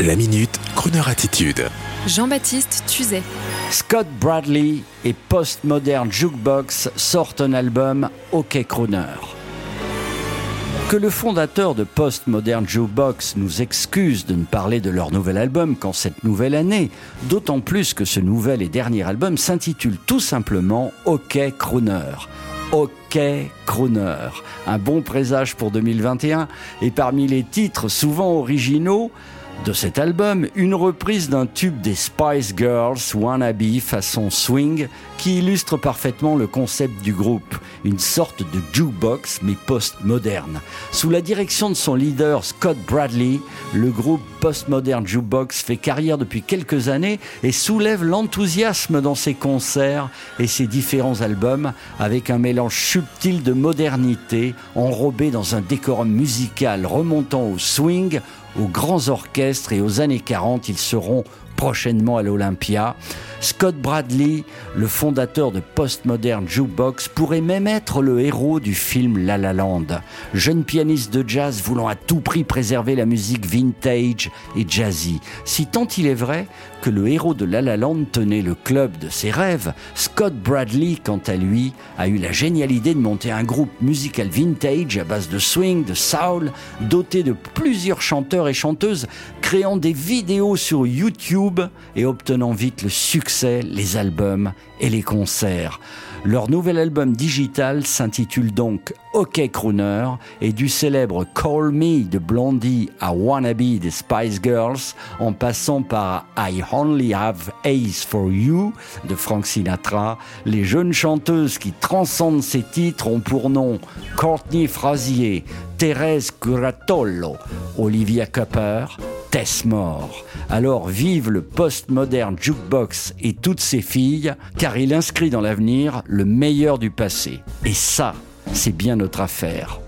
La minute, Kroneur attitude. Jean-Baptiste Tuzet. Scott Bradley et Postmodern Jukebox sortent un album OK Crooner. Que le fondateur de Postmodern Jukebox nous excuse de ne parler de leur nouvel album qu'en cette nouvelle année, d'autant plus que ce nouvel et dernier album s'intitule tout simplement OK Crooner. OK Crooner. Un bon présage pour 2021 et parmi les titres souvent originaux, de cet album, une reprise d'un tube des Spice Girls, Wannabe façon swing, qui illustre parfaitement le concept du groupe, une sorte de jukebox mais post-moderne. Sous la direction de son leader Scott Bradley, le groupe Postmodern Jukebox fait carrière depuis quelques années et soulève l'enthousiasme dans ses concerts et ses différents albums avec un mélange subtil de modernité enrobé dans un décorum musical remontant au swing, aux grands orchestres et aux années 40, ils seront prochainement à l'Olympia. Scott Bradley, le fondateur de Postmodern Jukebox, pourrait même être le héros du film La La Land. Jeune pianiste de jazz voulant à tout prix préserver la musique vintage et jazzy. Si tant il est vrai que le héros de La La Land tenait le club de ses rêves, Scott Bradley, quant à lui, a eu la géniale idée de monter un groupe musical vintage à base de swing, de soul, doté de plusieurs chanteurs et chanteuses, créant des vidéos sur YouTube et obtenant vite le succès les albums et les concerts. Leur nouvel album digital s'intitule donc OK Crooner et du célèbre Call Me de Blondie à Wannabe des Spice Girls en passant par I Only Have Ace for You de Frank Sinatra, les jeunes chanteuses qui transcendent ces titres ont pour nom Courtney Frazier, Thérèse Curatolo, Olivia Cooper, Tess More. Alors vive le post-moderne jukebox et toutes ses filles, car il inscrit dans l'avenir le meilleur du passé. Et ça, c'est bien notre affaire.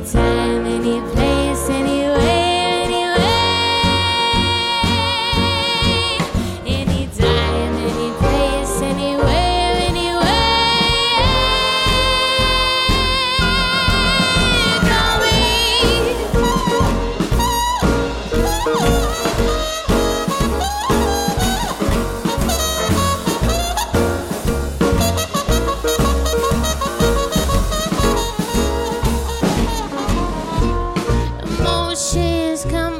Anytime, can call